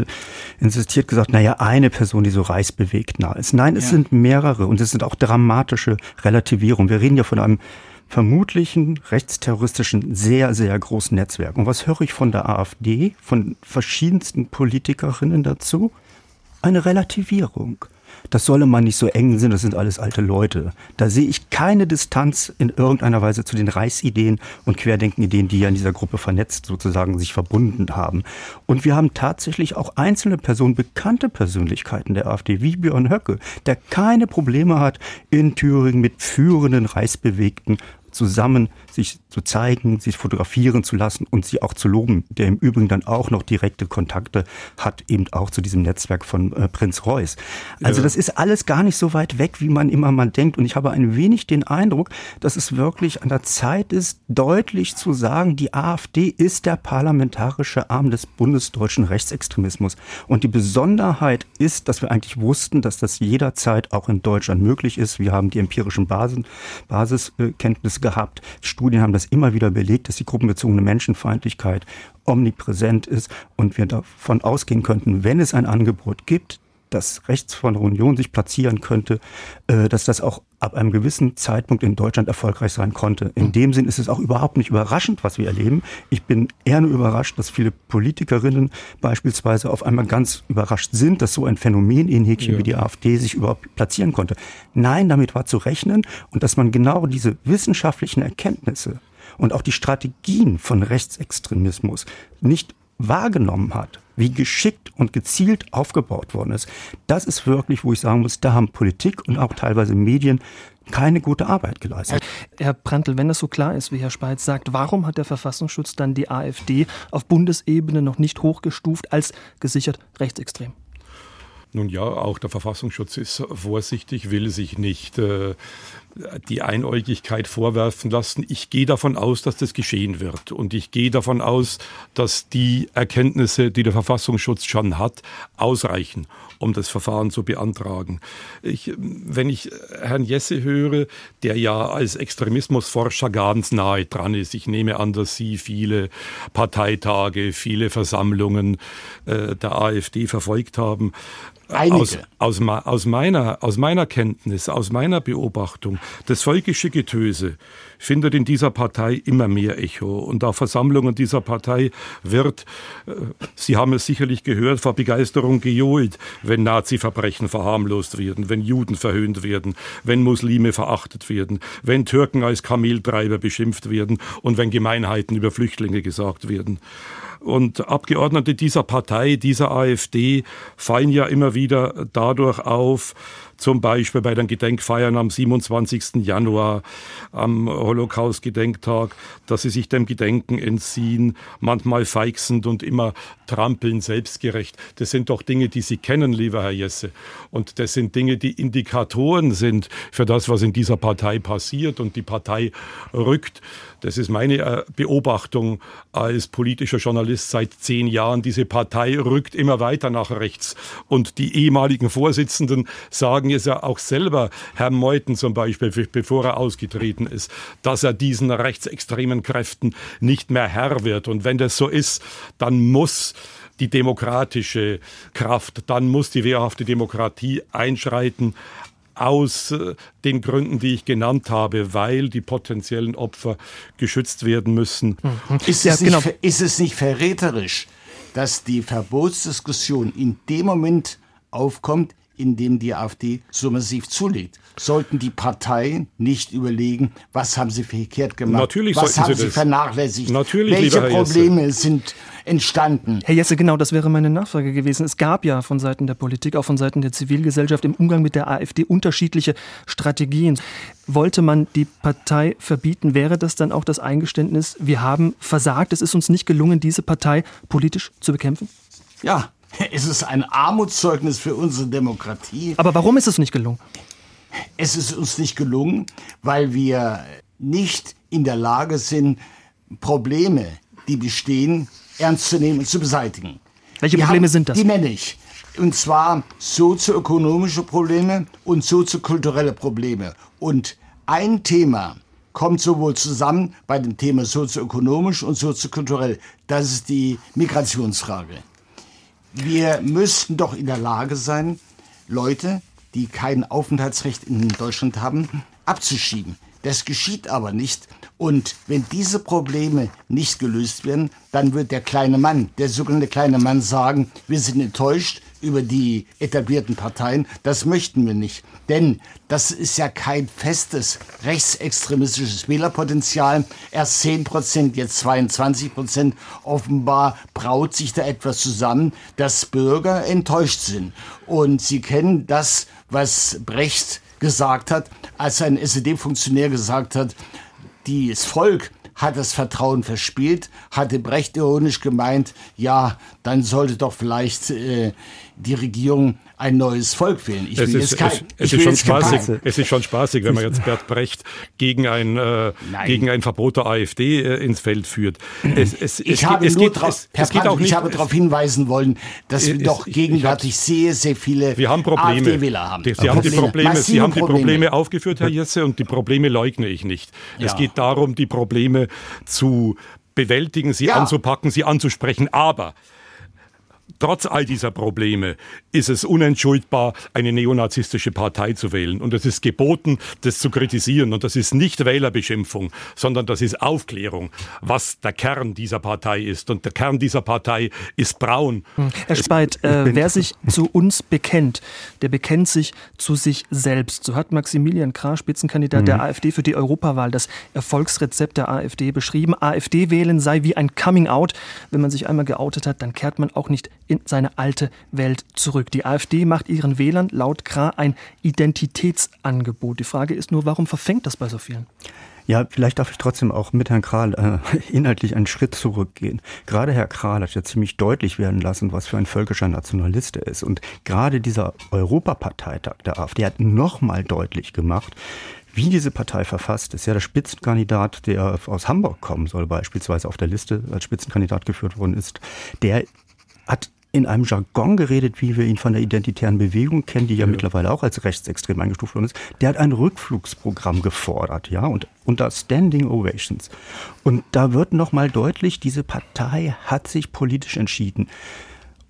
insistiert gesagt, naja, eine Person, die so reichsbewegt nah ist. Nein, es ja. sind mehrere und es sind auch dramatische Relativierungen. Wir reden ja von einem vermutlichen rechtsterroristischen sehr, sehr großen Netzwerk. Und was höre ich von der AfD, von verschiedensten Politikerinnen dazu? Eine Relativierung. das solle man nicht so eng sehen, das sind alles alte Leute. Da sehe ich keine Distanz in irgendeiner Weise zu den Reichsideen und Querdenkenideen, die ja in dieser Gruppe vernetzt sozusagen sich verbunden haben. Und wir haben tatsächlich auch einzelne Personen, bekannte Persönlichkeiten der AfD, wie Björn Höcke, der keine Probleme hat, in Thüringen mit führenden Reichsbewegten zusammen sich zu zeigen, sich fotografieren zu lassen und sie auch zu loben, der im Übrigen dann auch noch direkte Kontakte hat, eben auch zu diesem Netzwerk von äh, Prinz Reuß. Also ja. das ist alles gar nicht so weit weg, wie man immer mal denkt. Und ich habe ein wenig den Eindruck, dass es wirklich an der Zeit ist, deutlich zu sagen, die AfD ist der parlamentarische Arm des bundesdeutschen Rechtsextremismus. Und die Besonderheit ist, dass wir eigentlich wussten, dass das jederzeit auch in Deutschland möglich ist. Wir haben die empirischen Basis, Gehabt. Studien haben das immer wieder belegt, dass die gruppenbezogene Menschenfeindlichkeit omnipräsent ist und wir davon ausgehen könnten, wenn es ein Angebot gibt, das rechts von der Union sich platzieren könnte, äh, dass das auch ab einem gewissen Zeitpunkt in Deutschland erfolgreich sein konnte. In dem Sinn ist es auch überhaupt nicht überraschend, was wir erleben. Ich bin eher nur überrascht, dass viele Politikerinnen beispielsweise auf einmal ganz überrascht sind, dass so ein Phänomen in Häkchen ja. wie die AfD sich überhaupt platzieren konnte. Nein, damit war zu rechnen und dass man genau diese wissenschaftlichen Erkenntnisse und auch die Strategien von Rechtsextremismus nicht wahrgenommen hat, wie geschickt und gezielt aufgebaut worden ist, das ist wirklich, wo ich sagen muss, da haben Politik und auch teilweise Medien keine gute Arbeit geleistet. Herr Prantl, wenn das so klar ist, wie Herr Speiz sagt, warum hat der Verfassungsschutz dann die AfD auf Bundesebene noch nicht hochgestuft als gesichert rechtsextrem? Nun ja, auch der Verfassungsschutz ist vorsichtig, will sich nicht äh, die Einäugigkeit vorwerfen lassen. Ich gehe davon aus, dass das geschehen wird. Und ich gehe davon aus, dass die Erkenntnisse, die der Verfassungsschutz schon hat, ausreichen, um das Verfahren zu beantragen. Ich, wenn ich Herrn Jesse höre, der ja als Extremismusforscher ganz nahe dran ist, ich nehme an, dass Sie viele Parteitage, viele Versammlungen äh, der AfD verfolgt haben, Einige. Aus, aus, aus, meiner, aus meiner Kenntnis, aus meiner Beobachtung, das völkische Getöse findet in dieser Partei immer mehr Echo. Und auf Versammlungen dieser Partei wird, äh, Sie haben es sicherlich gehört, vor Begeisterung gejohlt, wenn Nazi-Verbrechen verharmlost werden, wenn Juden verhöhnt werden, wenn Muslime verachtet werden, wenn Türken als Kameltreiber beschimpft werden und wenn Gemeinheiten über Flüchtlinge gesagt werden. Und Abgeordnete dieser Partei, dieser AfD, fallen ja immer wieder dadurch auf, zum Beispiel bei den Gedenkfeiern am 27. Januar, am Holocaust-Gedenktag, dass sie sich dem Gedenken entziehen, manchmal feixend und immer trampeln, selbstgerecht. Das sind doch Dinge, die Sie kennen, lieber Herr Jesse. Und das sind Dinge, die Indikatoren sind für das, was in dieser Partei passiert. Und die Partei rückt das ist meine äh, Beobachtung als politischer Journalist seit zehn Jahren. Diese Partei rückt immer weiter nach rechts. Und die ehemaligen Vorsitzenden sagen es ja auch selber, Herr Meuthen zum Beispiel, bevor er ausgetreten ist, dass er diesen rechtsextremen Kräften nicht mehr Herr wird. Und wenn das so ist, dann muss die demokratische Kraft, dann muss die wehrhafte Demokratie einschreiten aus äh, den Gründen, die ich genannt habe, weil die potenziellen Opfer geschützt werden müssen. Mhm. Ist, es nicht, genau. ist es nicht verräterisch, dass die Verbotsdiskussion in dem Moment aufkommt, in dem die AfD so massiv zulegt? Sollten die Parteien nicht überlegen, was haben sie verkehrt gemacht? Natürlich was haben sie, sie vernachlässigt? Natürlich, Welche Probleme sind entstanden. Herr Jesse, genau, das wäre meine Nachfrage gewesen. Es gab ja von Seiten der Politik, auch von Seiten der Zivilgesellschaft im Umgang mit der AfD unterschiedliche Strategien. Wollte man die Partei verbieten, wäre das dann auch das Eingeständnis, wir haben versagt, es ist uns nicht gelungen, diese Partei politisch zu bekämpfen? Ja, es ist ein Armutszeugnis für unsere Demokratie. Aber warum ist es nicht gelungen? Es ist uns nicht gelungen, weil wir nicht in der Lage sind, Probleme, die bestehen, ernst zu nehmen und zu beseitigen. Welche Wir Probleme sind das? Die nenne ich. Und zwar sozioökonomische Probleme und soziokulturelle Probleme. Und ein Thema kommt sowohl zusammen bei dem Thema sozioökonomisch und soziokulturell. Das ist die Migrationsfrage. Wir müssten doch in der Lage sein, Leute, die kein Aufenthaltsrecht in Deutschland haben, abzuschieben. Das geschieht aber nicht. Und wenn diese Probleme nicht gelöst werden, dann wird der kleine Mann, der sogenannte kleine Mann sagen, wir sind enttäuscht über die etablierten Parteien. Das möchten wir nicht. Denn das ist ja kein festes rechtsextremistisches Wählerpotenzial. Erst 10 Prozent, jetzt 22 Prozent. Offenbar braut sich da etwas zusammen, dass Bürger enttäuscht sind. Und sie kennen das, was Brecht gesagt hat, als ein SED-Funktionär gesagt hat, das Volk hat das Vertrauen verspielt, hatte Brecht ironisch gemeint, ja, dann sollte doch vielleicht äh, die Regierung ein neues Volk wählen. Ich es, ist, kein, es, es ist schon spaßig, es ist schon spaßig, wenn man jetzt Bert Brecht gegen ein, äh, gegen ein Verbot der AfD äh, ins Feld führt. Es, es, ich habe es nur drauf, Herr Brandt, auch nicht, ich habe darauf hinweisen wollen, dass wir doch gegenwärtig sehr, sehr viele wir haben Probleme. AfD-Wähler haben. Sie, haben die Probleme, Sie haben die Probleme aufgeführt, Herr Jesse, und die Probleme leugne ich nicht. Ja. Es geht darum, die Probleme zu bewältigen, sie ja. anzupacken, sie anzusprechen. Aber Trotz all dieser Probleme ist es unentschuldbar, eine neonazistische Partei zu wählen. Und es ist geboten, das zu kritisieren. Und das ist nicht Wählerbeschimpfung, sondern das ist Aufklärung, was der Kern dieser Partei ist. Und der Kern dieser Partei ist braun. Hm. Herr Speit, äh, wer sich zu uns bekennt, der bekennt sich zu sich selbst. So hat Maximilian Krah, Spitzenkandidat mhm. der AfD für die Europawahl, das Erfolgsrezept der AfD beschrieben. AfD wählen sei wie ein Coming Out. Wenn man sich einmal geoutet hat, dann kehrt man auch nicht in seine alte Welt zurück. Die AfD macht ihren Wählern laut Kra ein Identitätsangebot. Die Frage ist nur, warum verfängt das bei so vielen? Ja, vielleicht darf ich trotzdem auch mit Herrn Kral äh, inhaltlich einen Schritt zurückgehen. Gerade Herr Kral hat ja ziemlich deutlich werden lassen, was für ein völkischer Nationalist er ist. Und gerade dieser Europaparteitag der AfD hat nochmal deutlich gemacht, wie diese Partei verfasst ist. Ja, der Spitzenkandidat, der aus Hamburg kommen soll, beispielsweise auf der Liste als Spitzenkandidat geführt worden ist, der hat in einem Jargon geredet, wie wir ihn von der identitären Bewegung kennen, die ja, ja, mittlerweile auch als rechtsextrem eingestuft worden ist. Der hat ein Rückflugsprogramm gefordert, ja, und unter Standing Ovations. Und da wird nochmal deutlich, diese Partei hat sich politisch entschieden.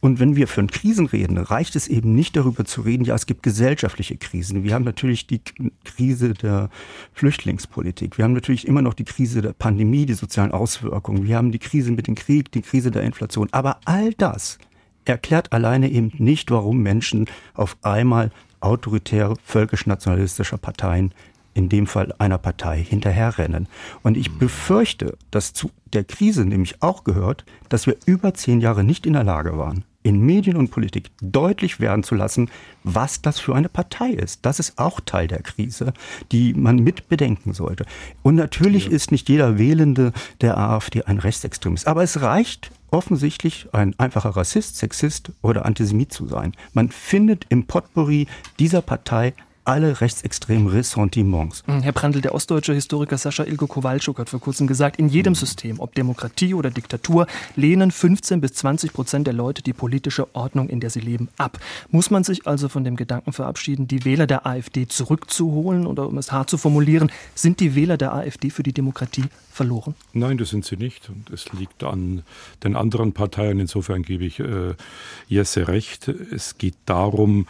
Und wenn wir von Krisen reden, reicht es eben nicht darüber zu reden, ja, es gibt gesellschaftliche Krisen. Wir haben natürlich die Krise der Flüchtlingspolitik. Wir haben natürlich immer noch die Krise der Pandemie, die sozialen Auswirkungen. Wir haben die Krise mit dem Krieg, die Krise der Inflation. Aber all das erklärt alleine eben nicht, warum Menschen auf einmal autoritäre, völkisch-nationalistische Parteien, in dem Fall einer Partei, hinterherrennen. Und ich befürchte, dass zu der Krise nämlich auch gehört, dass wir über zehn Jahre nicht in der Lage waren, in Medien und Politik deutlich werden zu lassen, was das für eine Partei ist. Das ist auch Teil der Krise, die man mit bedenken sollte. Und natürlich ja. ist nicht jeder Wählende der AfD ein Rechtsextremist. Aber es reicht offensichtlich ein einfacher Rassist, Sexist oder Antisemit zu sein. Man findet im Potpourri dieser Partei alle rechtsextremen Ressentiments. Hm, Herr Brandl, der ostdeutsche Historiker Sascha Ilko Kowalczuk hat vor kurzem gesagt, in jedem System, ob Demokratie oder Diktatur, lehnen 15 bis 20 Prozent der Leute die politische Ordnung, in der sie leben, ab. Muss man sich also von dem Gedanken verabschieden, die Wähler der AfD zurückzuholen oder um es hart zu formulieren, sind die Wähler der AfD für die Demokratie verloren? Nein, das sind sie nicht. Und es liegt an den anderen Parteien. Insofern gebe ich äh, Jesse recht. Es geht darum,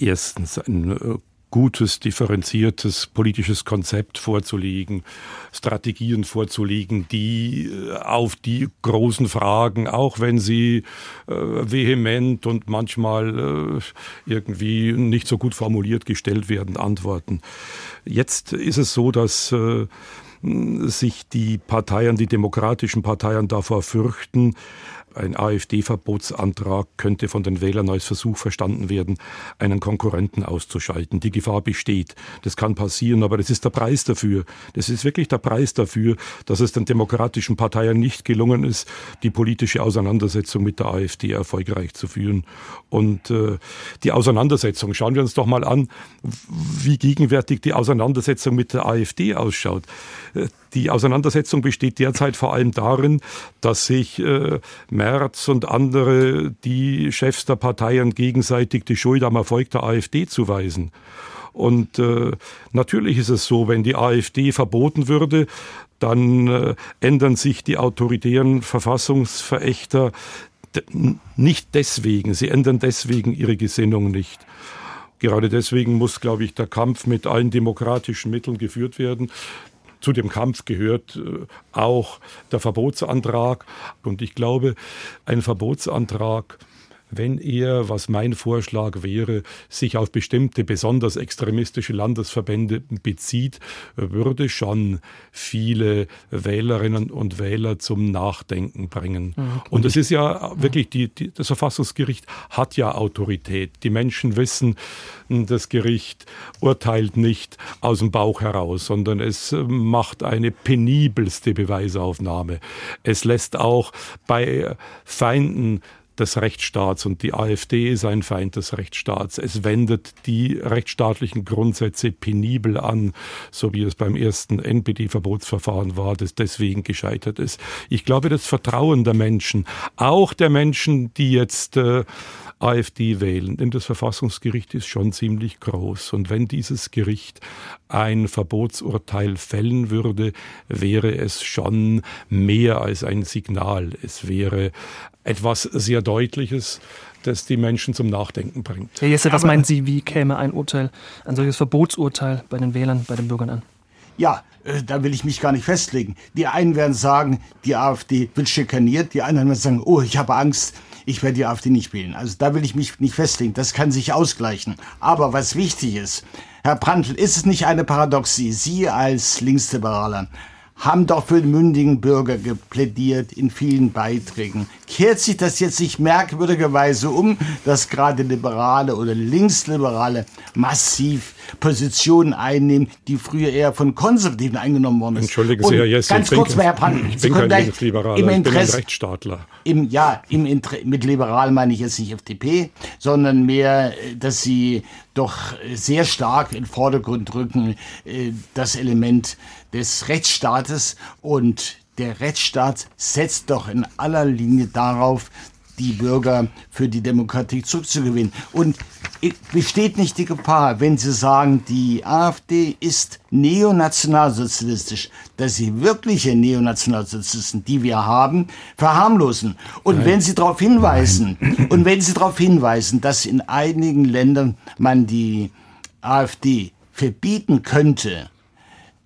erstens ein äh, gutes, differenziertes politisches Konzept vorzulegen, Strategien vorzulegen, die äh, auf die großen Fragen, auch wenn sie äh, vehement und manchmal äh, irgendwie nicht so gut formuliert gestellt werden, antworten. Jetzt ist es so, dass äh, sich die Parteien, die demokratischen Parteien davor fürchten, ein AfD-Verbotsantrag könnte von den Wählern als Versuch verstanden werden, einen Konkurrenten auszuschalten. Die Gefahr besteht. Das kann passieren, aber das ist der Preis dafür. Das ist wirklich der Preis dafür, dass es den demokratischen Parteien nicht gelungen ist, die politische Auseinandersetzung mit der AfD erfolgreich zu führen. Und äh, die Auseinandersetzung, schauen wir uns doch mal an, wie gegenwärtig die Auseinandersetzung mit der AfD ausschaut. Die Auseinandersetzung besteht derzeit vor allem darin, dass sich äh, Merz und andere, die Chefs der Parteien, gegenseitig die Schuld am Erfolg der AfD zuweisen. Und äh, natürlich ist es so, wenn die AfD verboten würde, dann äh, ändern sich die autoritären Verfassungsverächter nicht deswegen, sie ändern deswegen ihre Gesinnung nicht. Gerade deswegen muss, glaube ich, der Kampf mit allen demokratischen Mitteln geführt werden. Zu dem Kampf gehört äh, auch der Verbotsantrag. Und ich glaube, ein Verbotsantrag wenn er, was mein Vorschlag wäre, sich auf bestimmte besonders extremistische Landesverbände bezieht, würde schon viele Wählerinnen und Wähler zum Nachdenken bringen. Mhm. Und es ist ja wirklich, die, die, das Verfassungsgericht hat ja Autorität. Die Menschen wissen, das Gericht urteilt nicht aus dem Bauch heraus, sondern es macht eine penibelste Beweisaufnahme. Es lässt auch bei Feinden des Rechtsstaats und die AfD ist ein Feind des Rechtsstaats. Es wendet die rechtsstaatlichen Grundsätze penibel an, so wie es beim ersten NPD-Verbotsverfahren war, das deswegen gescheitert ist. Ich glaube, das Vertrauen der Menschen, auch der Menschen, die jetzt äh, AfD wählen, denn das Verfassungsgericht ist schon ziemlich groß. Und wenn dieses Gericht ein Verbotsurteil fällen würde, wäre es schon mehr als ein Signal. Es wäre etwas sehr Deutliches, das die Menschen zum Nachdenken bringt. Herr Jesse, was meinen Sie, wie käme ein Urteil, ein solches Verbotsurteil bei den Wählern, bei den Bürgern an? Ja, äh, da will ich mich gar nicht festlegen. Die einen werden sagen, die AfD wird schikaniert, die anderen werden sagen, oh, ich habe Angst, ich werde die AfD nicht wählen. Also da will ich mich nicht festlegen. Das kann sich ausgleichen. Aber was wichtig ist, Herr Prantl, ist es nicht eine Paradoxie? Sie als Linksliberaler haben doch für den mündigen Bürger geplädiert in vielen Beiträgen. Kehrt sich das jetzt nicht merkwürdigerweise um, dass gerade Liberale oder Linksliberale massiv Positionen einnehmen, die früher eher von Konservativen eingenommen worden sind? Entschuldigen Sie, Herr Jesse, ganz kurz, bin, Herr Pan, ich bin kein Linksliberaler, im Interesse, ich bin ein Rechtsstaatler. Im, ja, im Inter mit liberal meine ich jetzt nicht FDP, sondern mehr, dass sie doch sehr stark in den Vordergrund rücken, äh, das Element des Rechtsstaates und der Rechtsstaat setzt doch in aller Linie darauf, die Bürger für die Demokratie zurückzugewinnen. Und besteht nicht die Gefahr, wenn Sie sagen, die AfD ist neonationalsozialistisch, dass Sie wirkliche Neonationalsozialisten, die wir haben, verharmlosen. Und Nein. wenn Sie darauf hinweisen, Nein. und wenn Sie darauf hinweisen, dass in einigen Ländern man die AfD verbieten könnte,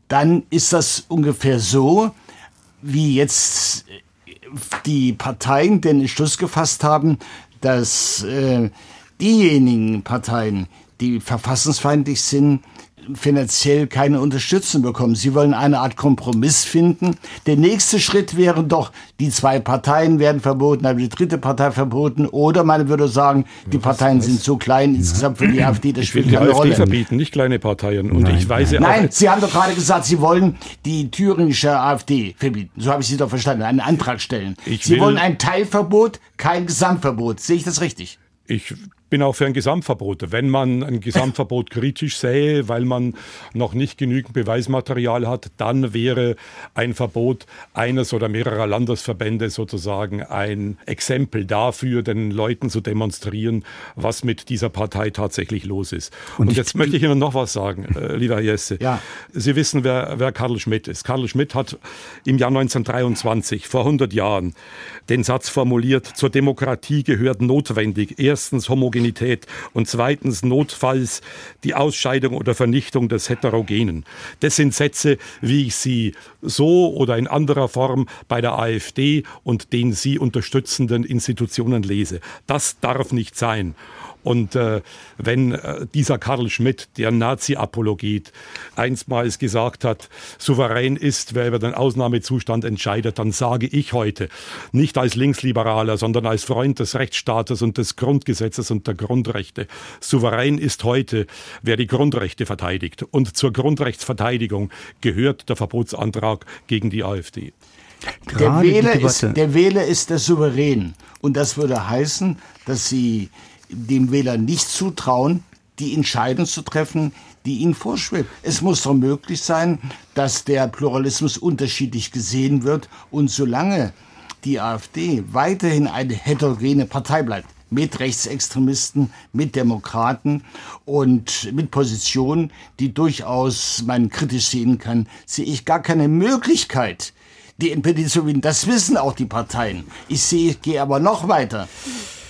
dann ist das ungefähr so, wie jetzt die Parteien den Entschluss gefasst haben, dass äh, diejenigen Parteien, die verfassungsfeindlich sind, finanziell keine Unterstützung bekommen. Sie wollen eine Art Kompromiss finden. Der nächste Schritt wäre doch, die zwei Parteien werden verboten, aber die dritte Partei verboten. Oder man würde sagen, die Parteien sind so klein insgesamt für die AfD, das spielt keine Rolle. Ich will die AfD verbieten, nicht kleine Parteien. Und nein, ich weiß nein. nein, Sie haben doch gerade gesagt, Sie wollen die thüringische AfD verbieten. So habe ich Sie doch verstanden, einen Antrag stellen. Ich Sie wollen ein Teilverbot, kein Gesamtverbot. Sehe ich das richtig? Ich bin auch für ein Gesamtverbot. Wenn man ein Gesamtverbot kritisch sähe, weil man noch nicht genügend Beweismaterial hat, dann wäre ein Verbot eines oder mehrerer Landesverbände sozusagen ein Exempel dafür, den Leuten zu demonstrieren, was mit dieser Partei tatsächlich los ist. Und, Und jetzt möchte ich Ihnen noch was sagen, äh, lieber Jesse. Ja. Sie wissen, wer, wer Karl Schmidt ist. Karl Schmidt hat im Jahr 1923, vor 100 Jahren, den Satz formuliert, zur Demokratie gehört notwendig erstens Homogenität Homogenität und zweitens notfalls die Ausscheidung oder Vernichtung des Heterogenen. Das sind Sätze, wie ich sie so oder in anderer Form bei der AfD und den sie unterstützenden Institutionen lese. Das darf nicht sein. Und äh, wenn äh, dieser Karl Schmidt, der Nazi-Apologet, einstmals gesagt hat, souverän ist, wer über den Ausnahmezustand entscheidet, dann sage ich heute, nicht als Linksliberaler, sondern als Freund des Rechtsstaates und des Grundgesetzes und der Grundrechte, souverän ist heute, wer die Grundrechte verteidigt. Und zur Grundrechtsverteidigung gehört der Verbotsantrag gegen die AfD. Der Wähler, ist, der Wähler ist der Souverän. Und das würde heißen, dass sie dem Wähler nicht zutrauen, die Entscheidung zu treffen, die ihnen vorschwebt. Es muss doch möglich sein, dass der Pluralismus unterschiedlich gesehen wird und solange die AfD weiterhin eine heterogene Partei bleibt, mit Rechtsextremisten, mit Demokraten und mit Positionen, die durchaus man kritisch sehen kann, sehe ich gar keine Möglichkeit, die NPD zu gewinnen. Das wissen auch die Parteien. Ich sehe, gehe aber noch weiter.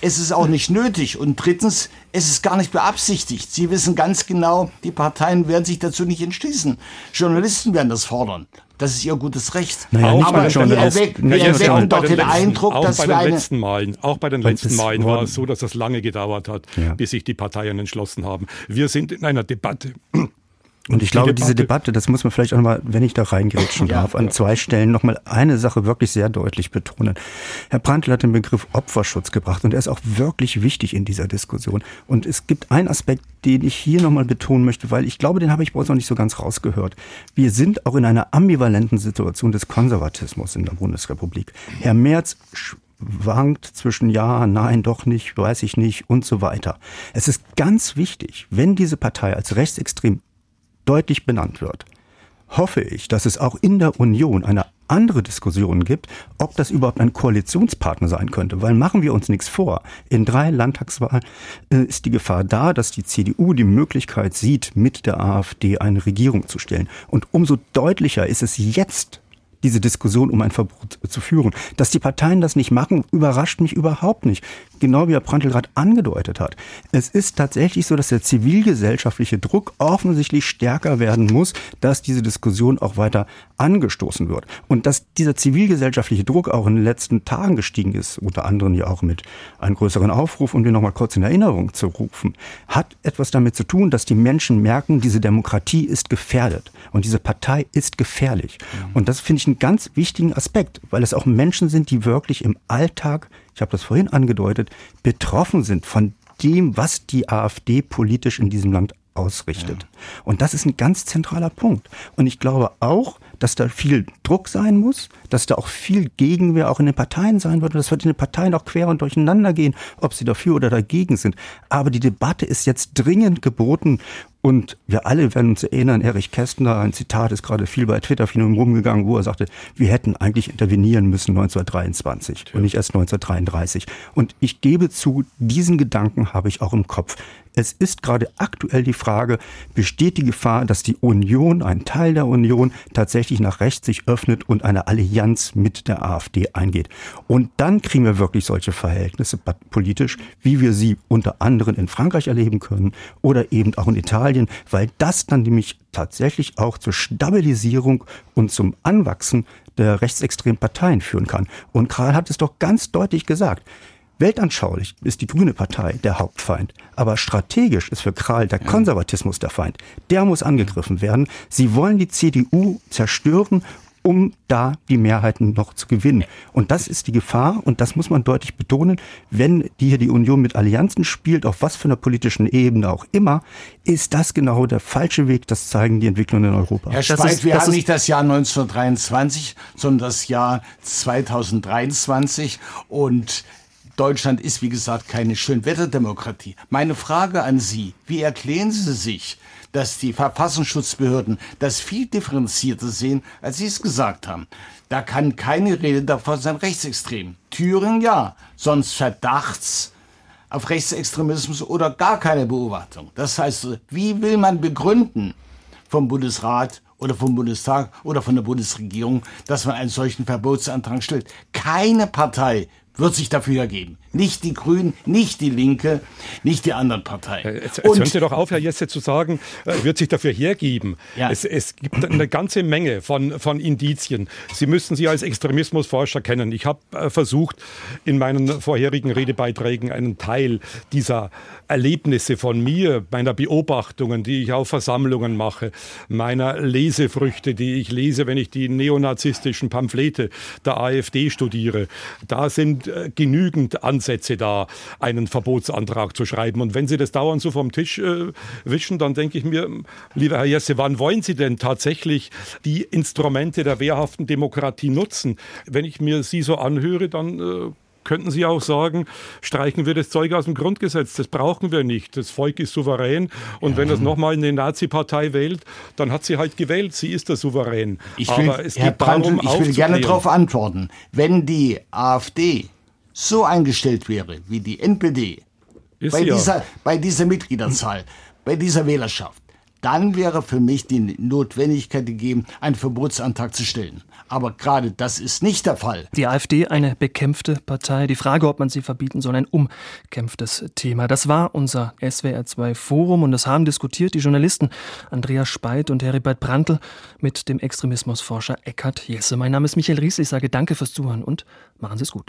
Es ist auch nicht nötig. Und drittens, es ist gar nicht beabsichtigt. Sie wissen ganz genau, die Parteien werden sich dazu nicht entschließen. Journalisten werden das fordern. Das ist ihr gutes Recht. Naja, auch aber wir, erweck, wir erwecken doch den letzten, Eindruck, auch dass bei wir den eine letzten Malen, auch bei den letzten Malen war es so, dass das lange gedauert hat, ja. bis sich die Parteien entschlossen haben. Wir sind in einer Debatte. Und ich die glaube, Debatte. diese Debatte, das muss man vielleicht auch mal, wenn ich da reingrätschen ja, darf, an ja. zwei Stellen nochmal eine Sache wirklich sehr deutlich betonen. Herr Prantl hat den Begriff Opferschutz gebracht und er ist auch wirklich wichtig in dieser Diskussion. Und es gibt einen Aspekt, den ich hier nochmal betonen möchte, weil ich glaube, den habe ich bei uns noch nicht so ganz rausgehört. Wir sind auch in einer ambivalenten Situation des Konservatismus in der Bundesrepublik. Herr Merz wankt zwischen ja, nein, doch nicht, weiß ich nicht und so weiter. Es ist ganz wichtig, wenn diese Partei als rechtsextrem deutlich benannt wird, hoffe ich, dass es auch in der Union eine andere Diskussion gibt, ob das überhaupt ein Koalitionspartner sein könnte. Weil machen wir uns nichts vor. In drei Landtagswahlen äh, ist die Gefahr da, dass die CDU die Möglichkeit sieht, mit der AfD eine Regierung zu stellen. Und umso deutlicher ist es jetzt, diese Diskussion um ein Verbot zu führen. Dass die Parteien das nicht machen, überrascht mich überhaupt nicht. Genau wie Herr Prantl gerade angedeutet hat. Es ist tatsächlich so, dass der zivilgesellschaftliche Druck offensichtlich stärker werden muss, dass diese Diskussion auch weiter angestoßen wird. Und dass dieser zivilgesellschaftliche Druck auch in den letzten Tagen gestiegen ist, unter anderem ja auch mit einem größeren Aufruf, um den nochmal kurz in Erinnerung zu rufen, hat etwas damit zu tun, dass die Menschen merken, diese Demokratie ist gefährdet und diese Partei ist gefährlich. Mhm. Und das finde ich einen ganz wichtigen Aspekt, weil es auch Menschen sind, die wirklich im Alltag, ich habe das vorhin angedeutet, betroffen sind von dem, was die AfD politisch in diesem Land ausrichtet. Ja. Und das ist ein ganz zentraler Punkt. Und ich glaube auch, dass da viel Druck sein muss, dass da auch viel Gegenwehr auch in den Parteien sein wird. Und das wird in den Parteien auch quer und durcheinander gehen, ob sie dafür oder dagegen sind. Aber die Debatte ist jetzt dringend geboten. Und wir alle werden uns erinnern, Erich Kästner, ein Zitat ist gerade viel bei Twitter viel rumgegangen, wo er sagte, wir hätten eigentlich intervenieren müssen 1923 ja. und nicht erst 1933. Und ich gebe zu, diesen Gedanken habe ich auch im Kopf. Es ist gerade aktuell die Frage, besteht die Gefahr, dass die Union, ein Teil der Union, tatsächlich nach rechts sich öffnet und eine Allianz mit der AfD eingeht. Und dann kriegen wir wirklich solche Verhältnisse politisch, wie wir sie unter anderem in Frankreich erleben können oder eben auch in Italien, weil das dann nämlich tatsächlich auch zur Stabilisierung und zum Anwachsen der rechtsextremen Parteien führen kann. Und Karl hat es doch ganz deutlich gesagt. Weltanschaulich ist die Grüne Partei der Hauptfeind, aber strategisch ist für Kral der Konservatismus der Feind. Der muss angegriffen werden. Sie wollen die CDU zerstören um da die Mehrheiten noch zu gewinnen. Und das ist die Gefahr, und das muss man deutlich betonen, wenn die hier die Union mit Allianzen spielt, auf was für einer politischen Ebene auch immer, ist das genau der falsche Weg, das zeigen die Entwicklungen in Europa. Herr Speit, wir haben nicht das Jahr 1923, sondern das Jahr 2023 und Deutschland ist, wie gesagt, keine Schönwetterdemokratie. Meine Frage an Sie, wie erklären Sie sich, dass die Verfassungsschutzbehörden das viel differenzierter sehen, als Sie es gesagt haben. Da kann keine Rede davon sein, rechtsextrem. Thüringen ja, sonst Verdachts auf Rechtsextremismus oder gar keine Beobachtung. Das heißt, wie will man begründen vom Bundesrat oder vom Bundestag oder von der Bundesregierung, dass man einen solchen Verbotsantrag stellt? Keine Partei wird sich dafür ergeben. Nicht die Grünen, nicht die Linke, nicht die anderen Parteien. Äh, jetzt, jetzt hören Sie doch auf, Herr Jesse, zu sagen, äh, wird sich dafür hergeben. Ja. Es, es, gibt eine ganze Menge von, von Indizien. Sie müssen sie als Extremismusforscher kennen. Ich habe äh, versucht, in meinen vorherigen Redebeiträgen einen Teil dieser Erlebnisse von mir, meiner Beobachtungen, die ich auf Versammlungen mache, meiner Lesefrüchte, die ich lese, wenn ich die neonazistischen Pamphlete der AfD studiere. Da sind genügend Ansätze da, einen Verbotsantrag zu schreiben. Und wenn Sie das dauernd so vom Tisch äh, wischen, dann denke ich mir, lieber Herr Jesse, wann wollen Sie denn tatsächlich die Instrumente der wehrhaften Demokratie nutzen? Wenn ich mir Sie so anhöre, dann äh, könnten Sie auch sagen, streichen wir das Zeug aus dem Grundgesetz. Das brauchen wir nicht. Das Volk ist souverän. Und ja. wenn es nochmal eine Nazi-Partei wählt, dann hat sie halt gewählt. Sie ist der Souverän. Ich will, Aber es Herr geht Brandl, darum, ich will gerne darauf antworten. Wenn die AfD so eingestellt wäre wie die NPD, bei, dieser, bei dieser Mitgliederzahl, bei dieser Wählerschaft, dann wäre für mich die Notwendigkeit gegeben, einen Verbotsantrag zu stellen. Aber gerade das ist nicht der Fall. Die AfD eine bekämpfte Partei. Die Frage, ob man sie verbieten soll, ein umkämpftes Thema. Das war unser SWR2 Forum und das haben diskutiert die Journalisten Andreas Speit und Heribert Brandl mit dem Extremismusforscher Eckhard Jesse. Mein Name ist Michael Ries. Ich sage danke fürs Zuhören und machen Sie es gut.